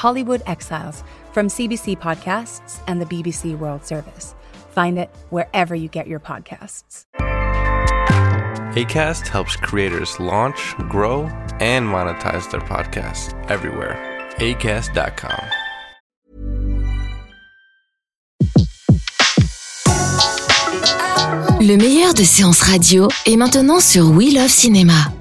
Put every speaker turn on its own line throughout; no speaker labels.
Hollywood Exiles from CBC Podcasts and the BBC World Service. Find it wherever you get your podcasts.
ACAST helps creators launch, grow, and monetize their podcasts everywhere. ACAST.com.
Le meilleur de séances radio est maintenant sur We Love Cinéma.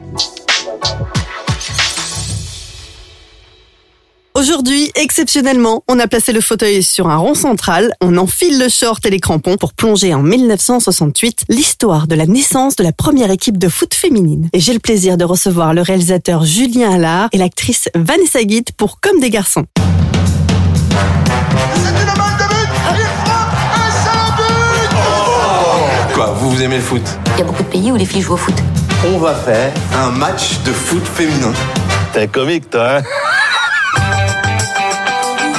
Aujourd'hui, exceptionnellement, on a placé le fauteuil sur un rond central, on enfile le short et les crampons pour plonger en 1968 l'histoire de la naissance de la première équipe de foot féminine. Et j'ai le plaisir de recevoir le réalisateur Julien Allard et l'actrice Vanessa Guit pour Comme des garçons.
Quoi, vous, vous aimez le foot?
Il y a beaucoup de pays où les filles jouent au foot.
On va faire un match de foot féminin.
T'es un comique, toi, hein?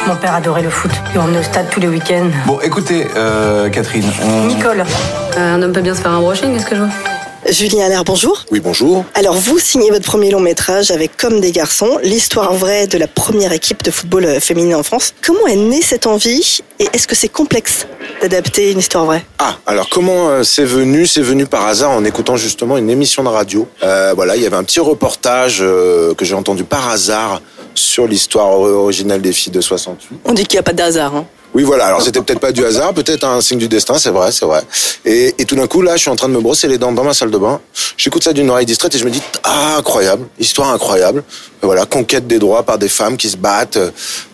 Mon père adorait le foot. Et on est au stade tous les week-ends.
Bon, écoutez, euh, Catherine, on...
Nicole. Euh, un homme peut bien se faire un brushing, est-ce que je vois?
Julien Allard, bonjour.
Oui, bonjour.
Alors vous signez votre premier long métrage avec Comme des garçons, l'histoire vraie de la première équipe de football euh, féminin en France. Comment est née cette envie et est-ce que c'est complexe d'adapter une histoire vraie?
Ah, alors comment c'est venu C'est venu par hasard en écoutant justement une émission de radio. Euh, voilà, il y avait un petit reportage euh, que j'ai entendu par hasard sur l'histoire originale des filles de 68.
On dit qu'il n'y a pas de hasard. Hein.
Oui, voilà. Alors c'était peut-être pas du hasard, peut-être un signe du destin, c'est vrai, c'est vrai. Et, et tout d'un coup, là, je suis en train de me brosser les dents dans ma salle de bain. J'écoute ça d'une oreille distraite et je me dis ah incroyable, histoire incroyable. Et voilà, conquête des droits par des femmes qui se battent,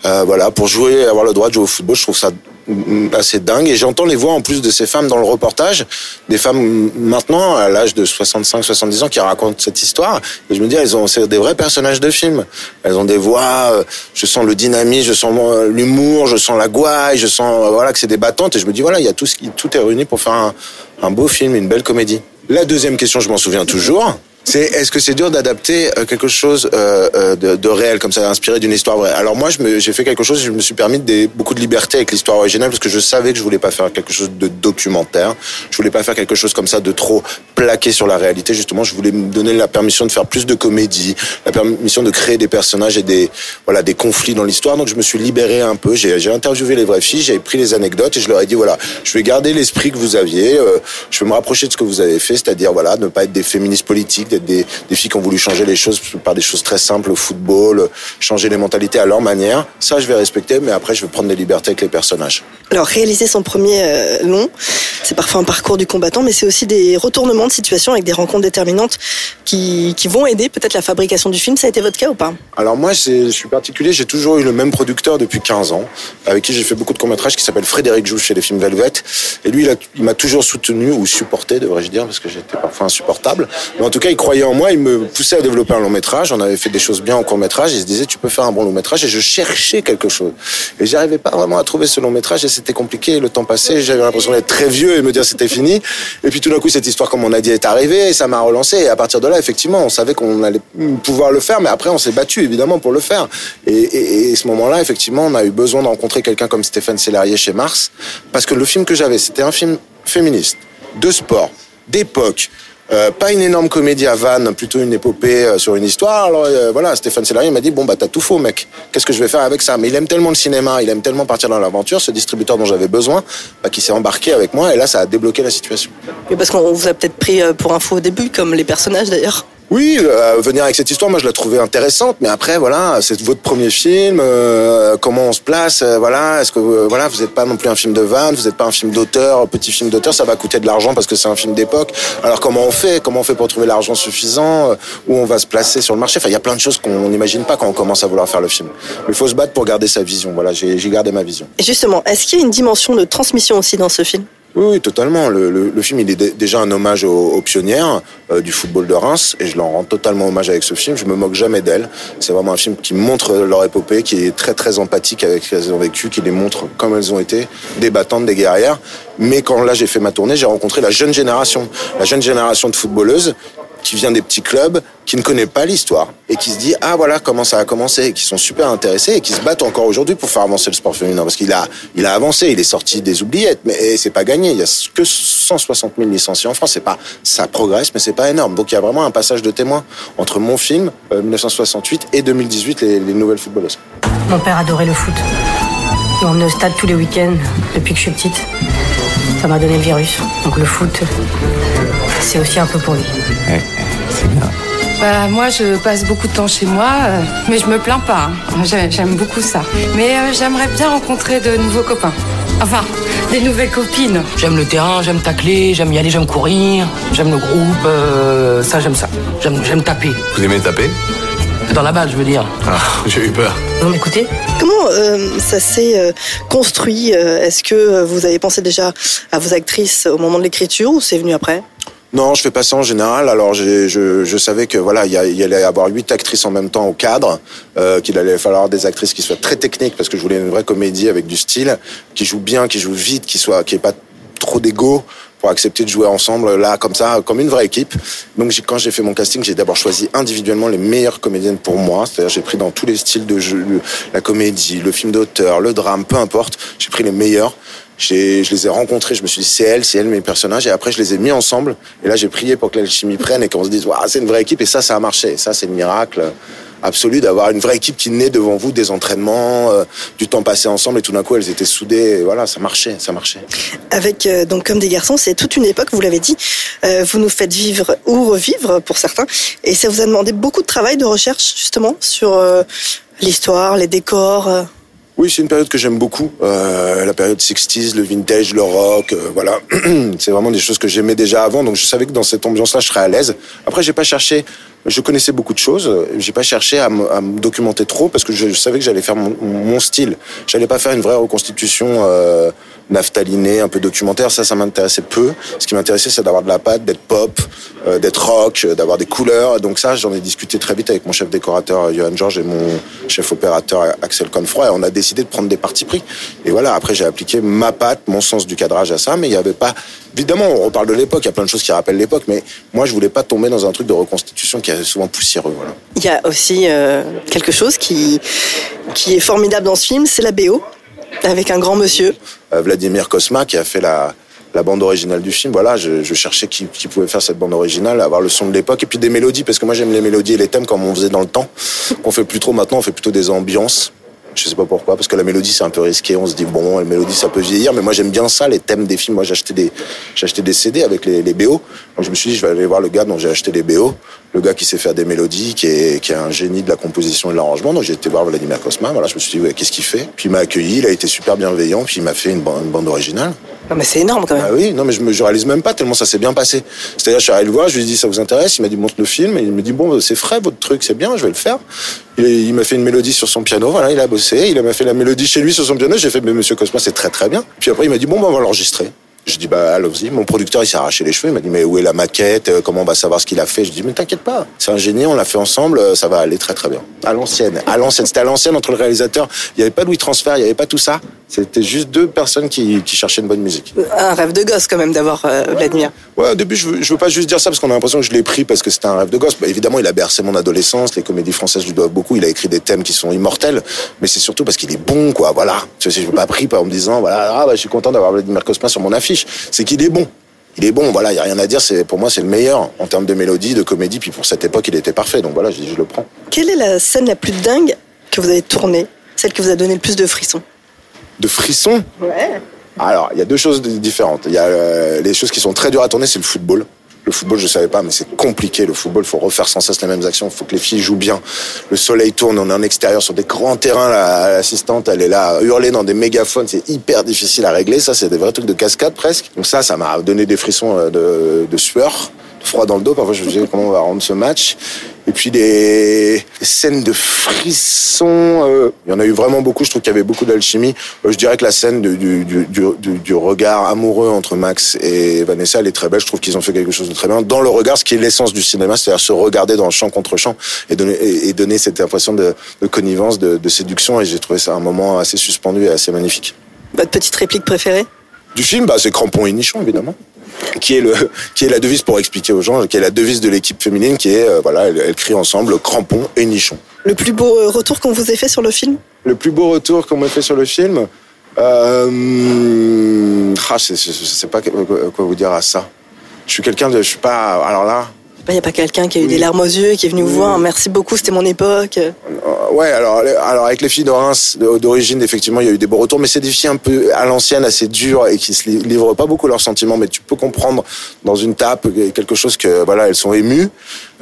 euh, voilà, pour jouer, avoir le droit de jouer au football. Je trouve ça assez dingue. Et j'entends les voix en plus de ces femmes dans le reportage. Des femmes mm, maintenant à l'âge de 65 70 ans qui racontent cette histoire. Et je me dis elles ont c'est des vrais personnages de film elles ont des voix euh, je sens le dynamisme je sens euh, l'humour je sens la gouaille je sens euh, voilà que c'est des battantes. Et je me dis voilà il y a tout ce qui tout est réuni pour faire un beau film une belle comédie. La deuxième question je m'en souviens toujours c'est est-ce que c'est dur d'adapter euh, quelque chose euh, euh, de, de réel comme ça, inspiré d'une histoire vraie? Alors moi, j'ai fait quelque chose, je me suis permis des, beaucoup de liberté avec l'histoire originale parce que je savais que je voulais pas faire quelque chose de documentaire. Je voulais pas faire quelque chose comme ça de trop plaqué sur la réalité. Justement, je voulais me donner la permission de faire plus de comédie, la permission de créer des personnages et des voilà des conflits dans l'histoire. Donc je me suis libéré un peu. J'ai interviewé les vraies filles, j'ai pris les anecdotes et je leur ai dit voilà, je vais garder l'esprit que vous aviez. euh, je vais me rapprocher de ce que vous avez fait, c'est-à-dire voilà, ne pas être des féministes politiques, des, des filles qui ont voulu changer les choses par des choses très simples, le football, changer les mentalités à leur manière. Ça, je vais respecter, mais après, je vais prendre des libertés avec les personnages.
Alors réaliser son premier euh, long, c'est parfois un parcours du combattant, mais c'est aussi des retournements de situation avec des rencontres déterminantes qui, qui vont aider peut-être la fabrication du film. Ça a été votre cas ou pas?
Alors moi, je suis particulier. J'ai toujours eu le même producteur depuis 15 ans, avec qui j'ai fait beaucoup de courts-métrages, qui s'appelle Frédéric Jouche chez les films Velvet. Et lui, il m'a toujours soutenu, ou supporté, devrais-je dire, parce que j'étais parfois insupportable. Mais en tout cas, il croyait en moi, il me poussait à développer un long-métrage. On avait fait des choses bien en court-métrage. Il se disait, tu peux faire un bon long-métrage. Et je cherchais quelque chose. Et j'arrivais pas vraiment à trouver ce long-métrage. Et c'était compliqué. Le temps passait. J'avais l'impression d'être très vieux et me dire c'était fini. Et puis tout d'un coup, cette histoire, comme on a dit, est arrivée. Et ça m'a relancé. Et à partir de là, effectivement, on savait qu'on allait pouvoir le faire. Mais après, on s'est battu, évidemment, pour le faire. Et, ce moment-là, effectivement, on a eu besoin de rencontrer quelqu'un comme Stéphane Sellerier chez Mars. Parce que le film que j'avais, c'était un film féministe, de sport, d'époque. Euh, pas une énorme comédie à vannes, plutôt une épopée euh, sur une histoire. Alors euh, voilà, Stéphane Sellerier m'a dit bon bah t'as tout faux mec. Qu'est-ce que je vais faire avec ça? Mais il aime tellement le cinéma, il aime tellement partir dans l'aventure, ce distributeur dont j'avais besoin, bah, qui s'est embarqué avec moi et là ça a débloqué la situation.
Mais parce qu'on vous a peut-être pris euh, pour info au début, comme les personnages d'ailleurs.
Oui, euh, venir avec cette histoire, moi je la trouvais intéressante, mais après voilà, c'est votre premier film, euh, comment on se place, euh, voilà, est-ce que euh, voilà, vous n'êtes pas non plus un film de vanne, vous n'êtes pas un film d'auteur, petit film d'auteur, ça va coûter de l'argent parce que c'est un film d'époque. Alors comment on fait, comment on fait pour trouver l'argent suffisant, euh, où on va se placer sur le marché? Enfin, il y a plein de choses qu'on n'imagine pas quand on commence à vouloir faire le film. Mais il faut se battre pour garder sa vision. Voilà, j'ai gardé ma vision.
Et justement, est-ce qu'il y a une dimension de transmission aussi dans ce film?
Oui, oui, totalement. Le, le, le film, il est dé- déjà un hommage aux, aux pionnières euh, du football de Reims, et je leur rends totalement hommage avec ce film. Je me moque jamais d'elles. C'est vraiment un film qui montre leur épopée, qui est très très empathique avec ce qu'elles ont vécu, qui les montre comme elles ont été, des battantes, des guerrières. Mais quand là j'ai fait ma tournée, j'ai rencontré la jeune génération, la jeune génération de footballeuses qui vient des petits clubs, qui ne connaît pas l'histoire et qui se dit ah voilà comment ça a commencé, qui sont super intéressés et qui se battent encore aujourd'hui pour faire avancer le sport féminin parce qu'il a il a avancé, il est sorti des oubliettes, mais c'est pas gagné. Il y a que 160 000 licenciés en France, c'est pas ça progresse, mais c'est pas énorme. Donc il y a vraiment un passage de témoin entre mon film euh, 1968 et 2018 les, les nouvelles footballeuses.
Mon père adorait le foot. Il m'emmenait au stade tous les week-ends depuis que je suis petite. Ça m'a donné le virus. Donc le foot, c'est aussi un peu pour lui.
Ouais, c'est bien.
Bah, moi, je passe beaucoup de temps chez moi, euh, mais je me plains pas. hein. J'ai- J'aime beaucoup ça. Mais euh, j'aimerais bien rencontrer de nouveaux copains. Enfin, des nouvelles copines.
J'aime le terrain, j'aime tacler, j'aime y aller, j'aime courir, j'aime le groupe, euh, ça j'aime ça. J'aime, j'aime taper.
Vous aimez taper?
Dans la balle, je veux dire.
Ah, j'ai eu peur.
Vous m'écoutez?
Comment euh, ça s'est euh, construit euh, Est-ce que euh, vous avez pensé déjà à vos actrices au moment de l'écriture ou c'est venu après?
Non, je fais pas ça en général. Alors, je, je savais que voilà, il y, y allait y avoir huit actrices en même temps au cadre, euh, qu'il allait falloir des actrices qui soient très techniques parce que je voulais une vraie comédie avec du style, qui joue bien, qui joue vite, qui soit, qui ait pas trop d'ego pour accepter de jouer ensemble là comme ça, comme une vraie équipe. Donc, quand j'ai fait mon casting, j'ai d'abord choisi individuellement les meilleures comédiennes pour moi. C'est-à-dire, j'ai pris dans tous les styles de jeu, la comédie, le film d'auteur, le drame, peu importe. J'ai pris les meilleurs. Je les ai rencontrés, je me suis dit c'est elle, c'est elle mes personnages, et après je les ai mis ensemble. Et là j'ai prié pour que l'alchimie prenne et qu'on se dise Waouh, c'est une vraie équipe, et ça, ça a marché. Ça, c'est le miracle absolu d'avoir une vraie équipe qui naît devant vous des entraînements, euh, du temps passé ensemble, et tout d'un coup elles étaient soudées. Et voilà, ça marchait, ça marchait.
Avec euh, donc comme des garçons, c'est toute une époque. Vous l'avez dit, euh, vous nous faites vivre ou revivre pour certains, et ça vous a demandé beaucoup de travail, de recherche justement sur euh, l'histoire, les décors.
Oui, c'est une période que j'aime beaucoup. Euh, la période 60s, le vintage, le rock, euh, voilà. c'est vraiment des choses que j'aimais déjà avant. Donc je savais que dans cette ambiance-là, je serais à l'aise. Après, j'ai pas cherché. Je connaissais beaucoup de choses. J'ai pas cherché à me, à me documenter trop parce que je, savais que j'allais faire mon, mon style. J'allais pas faire une vraie reconstitution euh, naphtalinée, un peu documentaire. Ça, ça m'intéressait peu. Ce qui m'intéressait, c'est d'avoir de la pâte, d'être pop, euh, d'être rock, d'avoir des couleurs. Donc ça, j'en ai discuté très vite avec mon chef décorateur euh, Johan Georges et mon chef opérateur Axel Confroy. Et on a décidé de prendre des partis pris. Et voilà, après, j'ai appliqué ma patte, mon sens du cadrage à ça. Mais il y avait pas... Évidemment, on reparle de l'époque. Il y a plein de choses qui rappellent l'époque. Mais moi, je voulais pas tomber dans un truc de reconstitution qui est souvent poussiéreux. Voilà.
Il y a aussi euh, quelque chose qui qui est formidable dans ce film, c'est la BO avec un grand monsieur.
Euh, Vladimir Kosma qui a fait la, la bande originale du film. Voilà, je, je cherchais qui, qui pouvait faire cette bande originale, avoir le son de l'époque et puis des mélodies parce que moi j'aime les mélodies et les thèmes comme on faisait dans le temps. Qu'on fait plus trop maintenant, on fait plutôt des ambiances. Je sais pas pourquoi, parce que la mélodie c'est un peu risqué. On se dit bon, la mélodie ça peut vieillir, mais moi j'aime bien ça, les thèmes des films. Moi acheté des, acheté des CD avec les, les BO. Donc je me suis dit je vais aller voir le gars dont j'ai acheté les BO, le gars qui sait faire des mélodies, qui est, qui est un génie de la composition et de l'arrangement. Donc j'ai été voir Vladimir Kosma. Voilà, je me suis dit ouais, qu'est-ce qu'il fait? Puis il m'a accueilli, il a été super bienveillant, puis il m'a fait une bande originale.
Non mais c'est énorme quand même.
Ah oui, non mais je me je réalise même pas tellement ça s'est bien passé. C'est-à-dire je suis allé le voir, je lui ai dit ça vous intéresse, il m'a dit montre le film il me dit bon c'est frais votre truc, c'est bien, je vais le faire. Il, il m'a fait une mélodie sur son piano, voilà, il a bossé, il m'a fait la mélodie chez lui sur son piano, j'ai fait mais monsieur Cosma c'est très très bien. Puis après il m'a dit bon bah, on va l'enregistrer. Je dis bah allons-y. Mon producteur il s'est arraché les cheveux. Il m'a dit mais où est la maquette? Euh, Comment on va savoir ce qu'il a fait? Je dis mais t'inquiète pas. C'est un génie. On l'a fait ensemble. euh, Ça va aller très très bien. À l'ancienne. À l'ancienne. C'était à l'ancienne entre le réalisateur. Il n'y avait pas de transfert. Il n'y avait pas tout ça. C'était juste deux personnes qui, qui cherchaient une bonne musique.
Un rêve de gosse quand même d'avoir euh, Vladimir.
Ouais, au début, je veux, je veux pas juste dire ça parce qu'on a l'impression que je l'ai pris parce que c'était un rêve de gosse. Bah, évidemment, il a bercé mon adolescence. Les comédies françaises lui doivent beaucoup. Il a écrit des thèmes qui sont immortels. Mais c'est surtout parce qu'il est bon, quoi. Voilà. Tu sais, je veux pas pris par en me disant, voilà, ah, bah, je suis content d'avoir Vladimir Cosma sur mon affiche. C'est qu'il est bon. Il est bon, voilà, il y a rien à dire. C'est pour moi, c'est le meilleur en termes de mélodie, de comédie. Puis pour cette époque, il était parfait. Donc voilà, je le prends.
Quelle est la scène la plus dingue que vous avez tournée Celle qui vous a donné le plus de frissons?
De frissons?
Ouais.
Alors, il y a deux choses différentes. Il y a euh, les choses qui sont très dures à tourner, c'est le football. Le football, je savais pas, mais c'est compliqué. Le football, faut refaire sans cesse les mêmes actions. faut que les filles jouent bien. Le soleil tourne, on est en extérieur sur des grands terrains. La- L'assistante, elle est là, à hurler dans des mégaphones. C'est hyper difficile à régler. Ça, c'est des vrais trucs de cascade presque. Donc ça, ça m'a donné des frissons euh, de, de sueur, de froid dans le dos. Parfois, je me disais comment on va rendre ce match? Et puis des scènes de frissons, euh, il y en a eu vraiment beaucoup. Je trouve qu'il y avait beaucoup d'alchimie. Euh, je dirais que la scène du, du, du, du, regard amoureux entre Max et Vanessa, elle est très belle. Je trouve qu'ils ont fait quelque chose de très bien dans le regard, ce qui est l'essence du cinéma, c'est-à-dire se regarder dans le champ contre champ et donner, et, donner cette impression de, de connivence, de, de séduction. Et j'ai trouvé ça un moment assez suspendu et assez magnifique.
Votre petite réplique préférée?
Du film, bah, c'est Crampon et Nichon, évidemment qui est le qui est la devise pour expliquer aux gens, qui est la devise de l'équipe féminine, qui est euh, voilà, elle, crie ensemble crampon et nichon.
Le plus beau euh, retour qu'on vous ait fait sur le film?
Le plus beau retour qu'on m'ait fait sur le film, euh, ah, je, sais pas quoi vous dire à ça. Je suis quelqu'un de, je suis pas, alors là,
il n'y a pas quelqu'un qui a eu des larmes aux yeux, qui est venu vous voir, merci beaucoup, c'était mon époque. Euh,
ouais, alors, alors avec les filles de Reims d'origine, effectivement, il y a eu des beaux retours, mais c'est des filles un peu à l'ancienne, assez dures et qui se livrent pas beaucoup leurs sentiments, mais tu peux comprendre dans une tape quelque chose que, voilà, elles sont émues,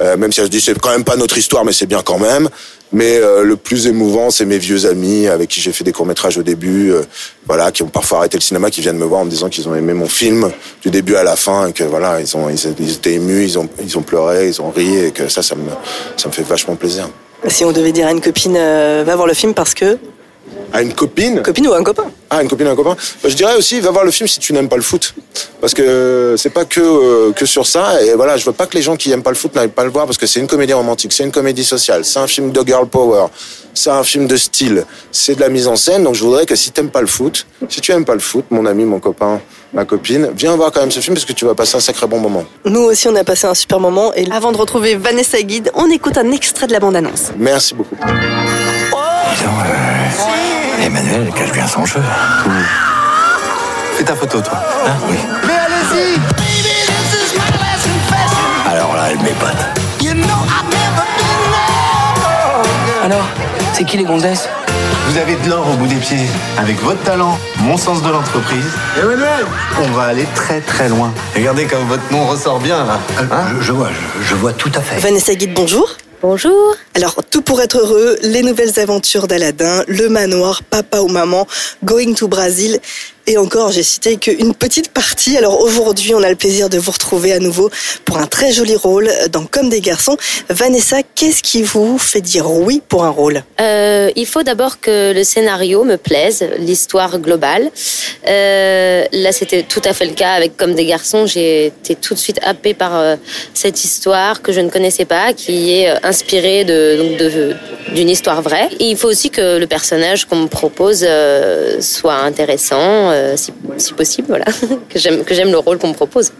euh, même si elles se disent c'est quand même pas notre histoire, mais c'est bien quand même. Mais euh, le plus émouvant, c'est mes vieux amis avec qui j'ai fait des courts métrages au début, euh, voilà, qui ont parfois arrêté le cinéma, qui viennent me voir en me disant qu'ils ont aimé mon film du début à la fin, et que voilà, ils ont, ils, étaient émus, ils ont, ils ont pleuré, ils ont ri, et que ça, ça me, ça me fait vachement plaisir.
Si on devait dire à une copine, euh, va voir le film parce que
à une copine.
Copine ou un copain
Ah, une copine ou un copain. Bah, je dirais aussi, va voir le film si tu n'aimes pas le foot. Parce que c'est pas que, euh, que sur ça. Et voilà, je veux pas que les gens qui aiment pas le foot n'aillent pas le voir parce que c'est une comédie romantique, c'est une comédie sociale, c'est un film de girl power, c'est un film de style, c'est de la mise en scène. Donc je voudrais que si t'aimes pas le foot, si tu aimes pas le foot, mon ami, mon copain, ma copine, viens voir quand même ce film parce que tu vas passer un sacré bon moment.
Nous aussi, on a passé un super moment. Et avant de retrouver Vanessa Guide, on écoute un extrait de la bande-annonce.
Merci beaucoup.
Emmanuel cache bien son jeu.
Fais ta photo, toi.
Hein oui.
Mais allez-y
Alors là, elle m'épate.
Alors, c'est qui les gonzesses?
Vous avez de l'or au bout des pieds. Avec votre talent, mon sens de l'entreprise, Emmanuel, on va aller très très loin. Regardez comme votre nom ressort bien là.
Hein? je, vois, je, je vois tout à fait.
Vanessa Guide, bonjour.
Bonjour.
Alors, tout pour être heureux, les nouvelles aventures d'Aladin, le manoir, papa ou maman, Going to Brazil. Et encore, j'ai cité qu'une petite partie. Alors aujourd'hui, on a le plaisir de vous retrouver à nouveau pour un très joli rôle dans Comme des garçons. Vanessa, qu'est-ce qui vous fait dire oui pour un rôle?
Euh, Il faut d'abord que le scénario me plaise, l'histoire globale. Euh, là, c'était tout à fait le cas avec Comme des garçons. J'ai été tout de suite happée par euh, cette histoire que je ne connaissais pas, qui est inspirée de, donc d'une histoire vraie. Et il faut aussi que le personnage qu'on me propose euh, soit intéressant euh, si, possible, voilà, que j'aime que j'aime le rôle qu'on me propose.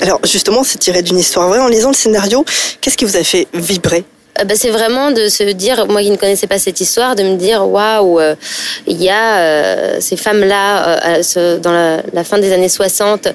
Alors justement, c'est tiré d'une histoire vraie. En lisant le scénario, qu'est-ce qui vous a fait vibrer?
Bah, c'est vraiment de se dire, moi qui ne connaissais pas cette histoire, de me dire waouh, euh, il y a ces femmes-là dans la, fin des années 60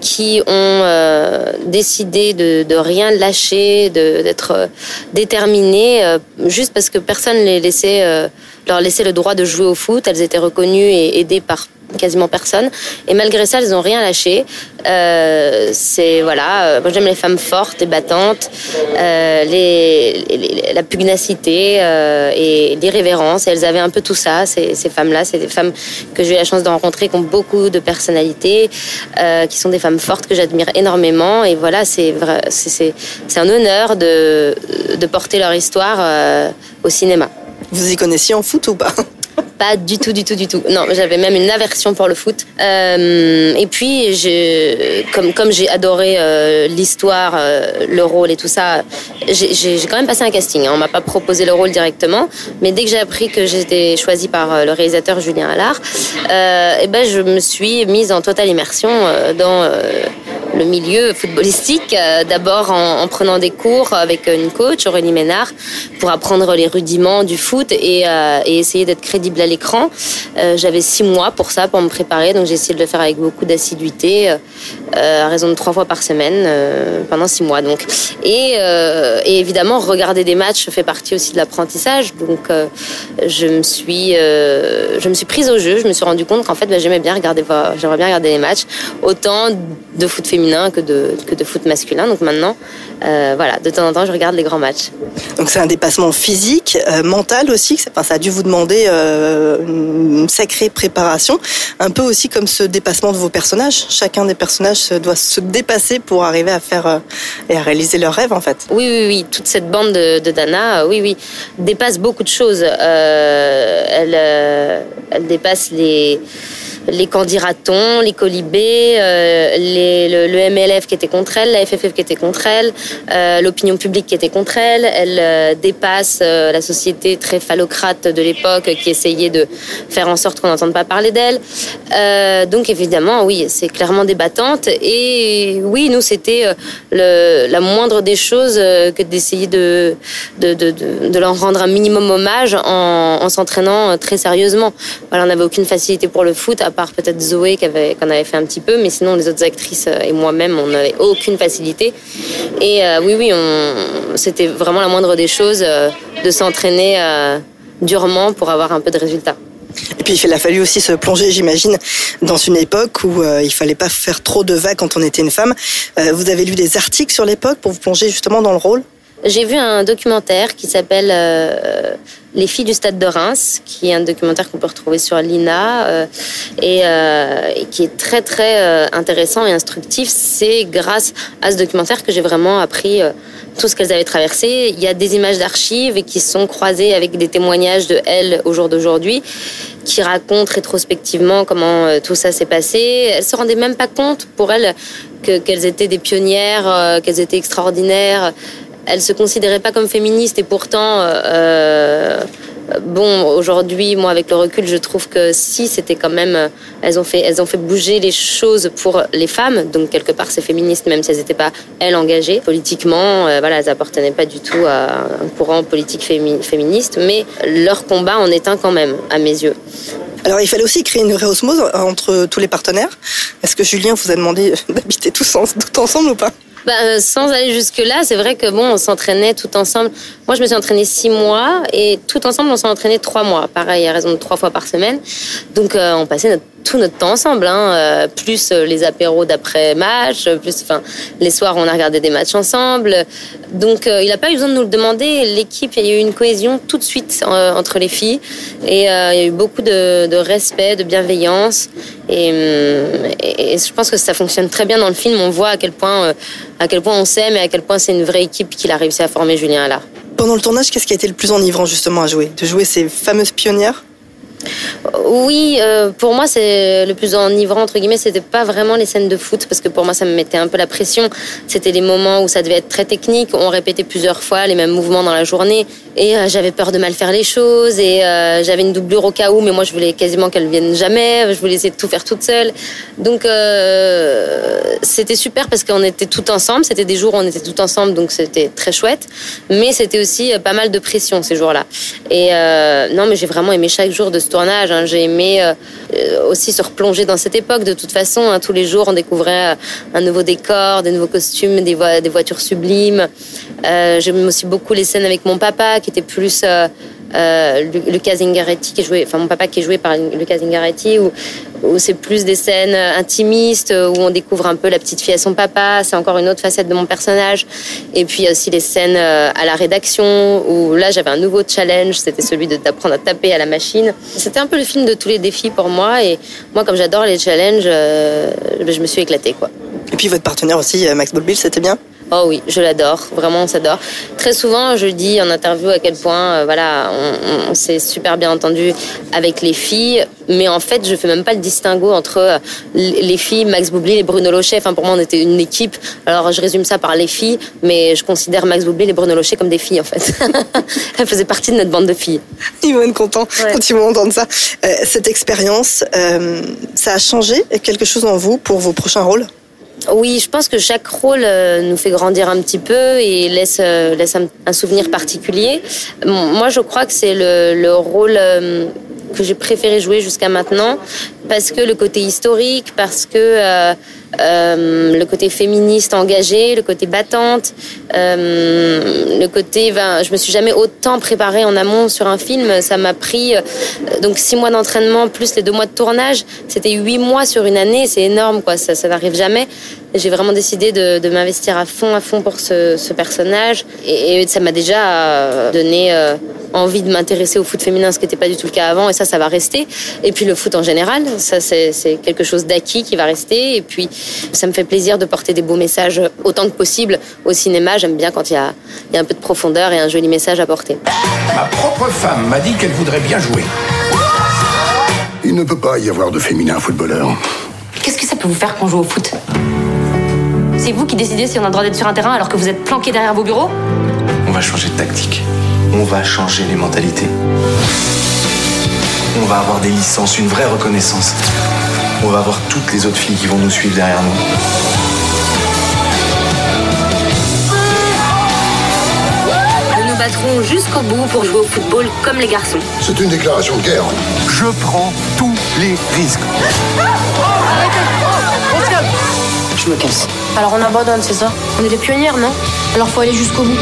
qui ont décidé de, de, rien lâcher, d'être déterminées, juste parce que personne les laissait leur laisser le droit de jouer au foot. Elles étaient reconnues et aidées par quasiment personne. Et malgré ça, elles n'ont rien lâché. Euh, c'est voilà, euh, moi j'aime les femmes fortes et battantes, euh, les, la pugnacité euh, et l'irrévérence. elles avaient un peu tout ça. Ces, ces femmes-là, c'est des femmes que j'ai eu la chance de rencontrer, qui ont beaucoup de personnalité, euh, qui sont des femmes fortes que j'admire énormément. Et voilà, c'est c'est c'est un honneur de de porter leur histoire euh, au cinéma.
Vous y connaissiez en foot ou pas?
Pas du tout, du tout, du tout. Non, j'avais même une aversion pour le foot. Euh, et puis, comme, j'ai adoré euh, l'histoire, euh, le rôle et tout ça, j'ai quand même passé un casting. Hein. On m'a pas proposé le rôle directement, mais dès que j'ai appris que j'étais choisie par le réalisateur Julien Allard, et ben je me suis mise en totale immersion dans le milieu footballistique. D'abord en, en, prenant des cours avec une coach, Aurélie Ménard, pour apprendre les rudiments du foot et, et essayer d'être crédible à l'écran. Euh, j'avais six mois pour ça, pour me préparer, donc j'ai essayé de le faire avec beaucoup d'assiduité, euh, à raison de trois fois par semaine, euh, pendant six mois. Donc, et, et, évidemment, regarder des matchs fait partie aussi de l'apprentissage. Donc, je me suis, je me suis prise au jeu. Je me suis rendu compte qu'en fait, bah, j'aimais bien regarder, j'aimerais bien regarder les matchs, autant de foot féminin que de que de foot masculin. Donc maintenant, euh, voilà, de temps en temps, je regarde les grands matchs.
Donc c'est un dépassement physique, euh, mental aussi. Enfin, ça a dû vous demander euh, une sacrée préparation, un peu aussi comme ce dépassement de vos personnages. Chacun des personnages doit se dépasser pour arriver à faire et à réaliser leurs rêves en fait.
Oui, oui, oui. Toute cette bande de, de Dana, oui, oui, dépasse beaucoup de choses. Elle, elle dépasse les les candidatons, les colibés, euh, les, le, le MLF qui était contre elle, la FFF qui était contre elle, euh, l'opinion publique qui était contre elle. Elle euh, dépasse euh, la société très phallocrate de l'époque qui essayait de faire en sorte qu'on n'entende pas parler d'elle. Euh, donc évidemment, oui, c'est clairement débattante. Et oui, nous, c'était euh, la moindre des choses que d'essayer de, de, de, de, leur rendre un minimum hommage en, en s'entraînant très sérieusement. Voilà, on n'avait aucune facilité pour le foot, part peut-être Zoé qui avait, qu'on avait fait un petit peu, mais sinon les autres actrices euh, et moi-même, on n'avait aucune facilité. Et euh, oui, oui, c'était vraiment la moindre des choses euh, de s'entraîner durement pour avoir un peu de résultats.
Et puis il a fallu aussi se plonger, j'imagine, dans une époque où euh, il fallait pas faire trop de vagues quand on était une femme. Vous avez lu des articles sur l'époque pour vous plonger justement dans le rôle?
J'ai vu un documentaire qui s'appelle euh, Les filles du stade de Reims, qui est un documentaire qu'on peut retrouver sur l'INA euh, et, euh, et qui est très très intéressant et instructif. C'est grâce à ce documentaire que j'ai vraiment appris tout ce qu'elles avaient traversé. Il y a des images d'archives qui sont croisées avec des témoignages de elles au jour d'aujourd'hui qui racontent rétrospectivement comment tout ça s'est passé. Elles se rendaient même pas compte pour elles que qu'elles étaient des pionnières, qu'elles étaient extraordinaires. Elles se considéraient pas comme féministes et pourtant, euh, bon, aujourd'hui, moi, avec le recul, je trouve que si, c'était quand même, euh, elles ont fait, elles ont bouger les choses pour les femmes. Donc quelque part, c'est féministe, même si elles n'étaient pas elles engagées politiquement. euh, voilà, elles appartenaient pas du tout à un courant politique fémi- féministe, mais leur combat en est un quand même, à mes yeux.
Alors il fallait aussi créer une vraie osmose entre tous les partenaires. Est-ce que Julien vous a demandé d'habiter tous tout ensemble ou pas?
Bah, euh, sans aller jusque-là, c'est vrai que bon, on s'entraînait tout ensemble. Moi, je me suis entraînée six mois et tout ensemble, on s'est entraîné trois mois. Pareil, à raison de trois fois par semaine. Donc, euh, on passait notre- tout notre temps ensemble, hein, euh, plus euh, les apéros d'après match, euh, plus, enfin, les soirs, on a regardé des matchs ensemble. Donc, euh, il n'a pas eu besoin de nous le demander. L'équipe, il y a eu une cohésion tout de suite entre les filles et il y a eu beaucoup de, de respect, de bienveillance. Et, et- et je pense que ça fonctionne très bien dans le film. On voit à quel point, euh, à quel point on s'aime et à quel point c'est une vraie équipe qu'il a réussi à former Julien Allard.
Pendant le tournage, qu'est-ce qui a été le plus enivrant justement à jouer? De jouer ces fameuses pionnières?
Oui, euh, pour moi, c'est le plus enivrant entre guillemets. C'était pas vraiment les scènes de foot parce que pour moi, ça me mettait un peu la pression. C'était les moments où ça devait être très technique. On répétait plusieurs fois les mêmes mouvements dans la journée et euh, j'avais peur de mal faire les choses et euh, j'avais une doublure au cas où, mais moi, je voulais quasiment qu'elle vienne jamais. Je voulais essayer de tout faire toute seule. Donc, c'était super parce qu'on était tout ensemble. C'était des jours où on était tout ensemble, donc c'était très chouette. Mais c'était aussi pas mal de pression ces jours-là. Et non, mais j'ai vraiment aimé chaque jour de ce tournage. hein. J'ai aimé euh, euh, aussi se replonger dans cette époque. De toute façon, hein, tous les jours, on découvrait euh, un nouveau décor, des nouveaux costumes, des, vo- des voitures sublimes. J'aime aussi beaucoup les scènes avec mon papa, qui était plus euh, Lu- Lucas Zingaretti, qui joué, enfin mon papa qui est joué par Lucas Zingaretti, où, où c'est plus des scènes intimistes, où on découvre un peu la petite fille à son papa. C'est encore une autre facette de mon personnage. Et puis il y a aussi les scènes euh, à la rédaction, où là j'avais un nouveau challenge, c'était celui d'apprendre à taper à la machine. C'était un peu le film de tous les défis pour moi. Et moi, comme j'adore les challenges, euh, je me suis éclatée, quoi.
Et puis votre partenaire aussi, euh, Max Bolbil, c'était bien?
Oh oui, je l'adore, vraiment on s'adore. Très souvent, je dis en interview à quel point, euh, voilà, on, on s'est super bien entendu avec les filles, mais en fait, je fais même pas le distinguo entre euh, les filles, Max Boublil et Bruno Lochet. Enfin, pour moi, on était une équipe. Alors, je résume ça par les filles, mais je considère Max Boublil et Bruno Lochet comme des filles, en fait. Elles faisaient partie de notre bande de filles.
Ils vont être contents quand ils vont entendre ça. Euh, cette expérience, ça a changé quelque chose en vous pour vos prochains rôles?
Oui, je pense que chaque rôle euh, nous fait grandir un petit peu et laisse, euh, laisse un, souvenir particulier. Moi, je crois que c'est le, le rôle euh, que j'ai préféré jouer jusqu'à maintenant parce que le côté historique, parce que euh, euh, le côté féministe engagé, le côté battante, euh, le côté. Ben, je me suis jamais autant préparée en amont sur un film. Ça m'a pris donc six mois d'entraînement plus les deux mois de tournage. C'était huit mois sur une année. C'est énorme, quoi. Ça n'arrive jamais. J'ai vraiment décidé de, de m'investir à fond, à fond pour ce, ce personnage, et, et ça m'a déjà donné envie de m'intéresser au foot féminin, ce qui n'était pas du tout le cas avant, et ça, ça va rester. Et puis le foot en général, ça c'est quelque chose d'acquis qui va rester. Et puis ça me fait plaisir de porter des beaux messages autant que possible au cinéma. J'aime bien quand il y a, il y a un peu de profondeur et un joli message à porter.
Ma propre femme m'a dit qu'elle voudrait bien jouer. Il ne peut pas y avoir de féminin footballeur.
Qu'est-ce que ça peut vous faire qu'on joue au foot? C'est vous qui décidez si on a le droit d'être sur un terrain alors que vous êtes planqué derrière vos bureaux
On va changer de tactique on va changer les mentalités. On va avoir des licences, une vraie reconnaissance. On va avoir toutes les autres filles qui vont nous suivre derrière nous.
Nous nous battrons jusqu'au bout pour jouer au football comme les garçons.
C'est une déclaration de guerre.
Je prends tous les risques.
Je me casse. Alors on abandonne, c'est ça? On est des pionnières, non? Alors faut aller jusqu'au bout.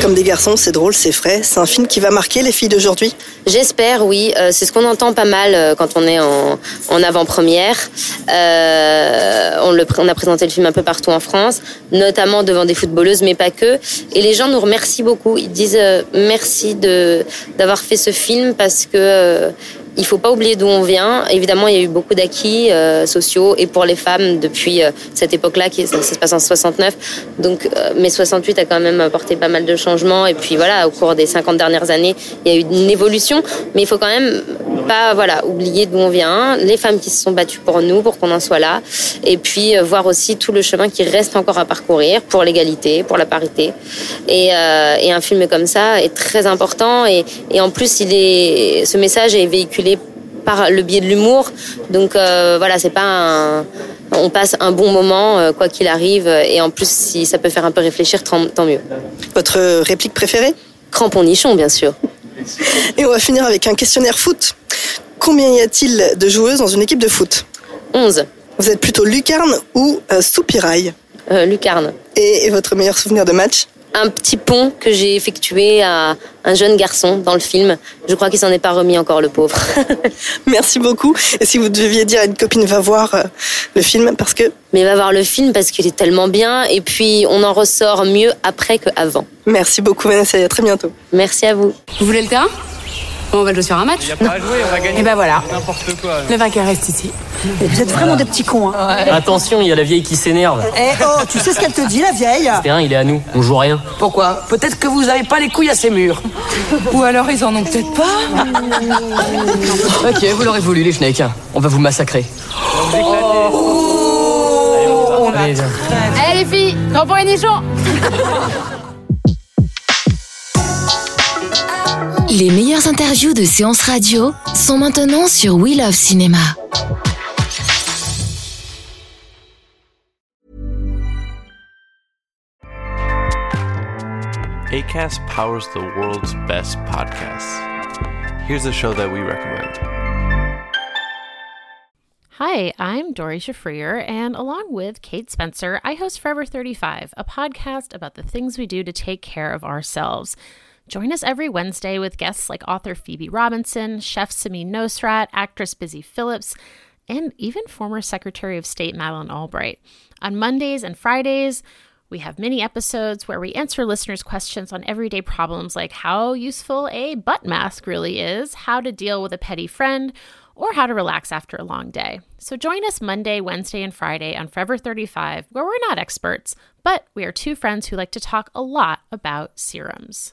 Comme des garçons, c'est drôle, c'est frais. C'est un film qui va marquer les filles d'aujourd'hui?
J'espère, oui. Euh, c'est ce qu'on entend pas mal euh, quand on est en, en avant-première. Euh, on, le, on a présenté le film un peu partout en France, notamment devant des footballeuses, mais pas que. Et les gens nous remercient beaucoup. Ils disent euh, merci de d'avoir fait ce film parce que euh, il faut pas oublier d'où on vient. Évidemment, il y a eu beaucoup d'acquis euh, sociaux et pour les femmes depuis euh, cette époque-là, qui ça, ça, se passe en 69. Donc, euh, mais 68 a quand même apporté pas mal de changements. Et puis voilà, au cours des 50 dernières années, il y a eu une évolution. Mais il faut quand même pas voilà oublier d'où on vient, les femmes qui se sont battues pour nous, pour qu'on en soit là, et puis euh, voir aussi tout le chemin qui reste encore à parcourir pour l'égalité, pour la parité. Et, et, un film comme ça est très important. Et, et en plus, il est, ce message est véhiculé par le biais de l'humour. Donc euh, voilà, c'est pas un, on passe un bon moment euh, quoi qu'il arrive. Et en plus, si ça peut faire un peu réfléchir, tant, mieux.
Votre réplique préférée?
Crampon nichon, bien sûr.
Et on va finir avec un questionnaire foot. Combien y a-t-il de joueuses dans une équipe de foot?
11.
Vous êtes plutôt lucarne ou euh, soupirail?
Euh, Lucarne.
Et, et, votre meilleur souvenir de match?
Un petit pont que j'ai effectué à un jeune garçon dans le film. Je crois qu'il s'en est pas remis encore, le pauvre.
Merci beaucoup. Et si vous deviez dire à une copine, va voir euh, le film parce que...
Mais va voir le film parce qu'il est tellement bien et puis on en ressort mieux après qu'avant.
Merci beaucoup Vanessa et à très bientôt.
Merci à vous.
Vous voulez le terrain? On va jouer sur un match.
Il n'y a pas à jouer, on va gagner.
Et ben voilà.
N'importe quoi.
Le vainqueur reste ici.
Et vous êtes vraiment des petits cons. Hein.
Ouais. Attention, il y a la vieille qui s'énerve.
Eh oh, tu sais ce qu'elle te dit, la vieille
terrain, il est à nous. On joue rien.
Pourquoi? Peut-être que vous n'avez pas les couilles assez mûres.
Ou alors ils en ont peut-être pas.
ok, vous l'aurez voulu, les Schnecks. On va vous massacrer.
Oh, Allez, les filles, crampons et nichons
Les meilleures interviews de séances radio sont maintenant sur We Love Cinéma.
ACAST powers the world's best podcasts. Here's a show that we recommend.
Hi, I'm Dory Shafrier, and along with Kate Spencer, I host Forever 35, a podcast about the things we do to take care of ourselves. Join us every Wednesday with guests like author Phoebe Robinson, chef Samin Nosrat, actress Busy Phillips, and even former Secretary of State Madeleine Albright. On Mondays and Fridays, we have mini episodes where we answer listeners' questions on everyday problems like how useful a butt mask really is, how to deal with a petty friend, or how to relax after a long day. So join us Monday, Wednesday, and Friday on Forever 35, where we're not experts, but we are two friends who like to talk a lot about serums.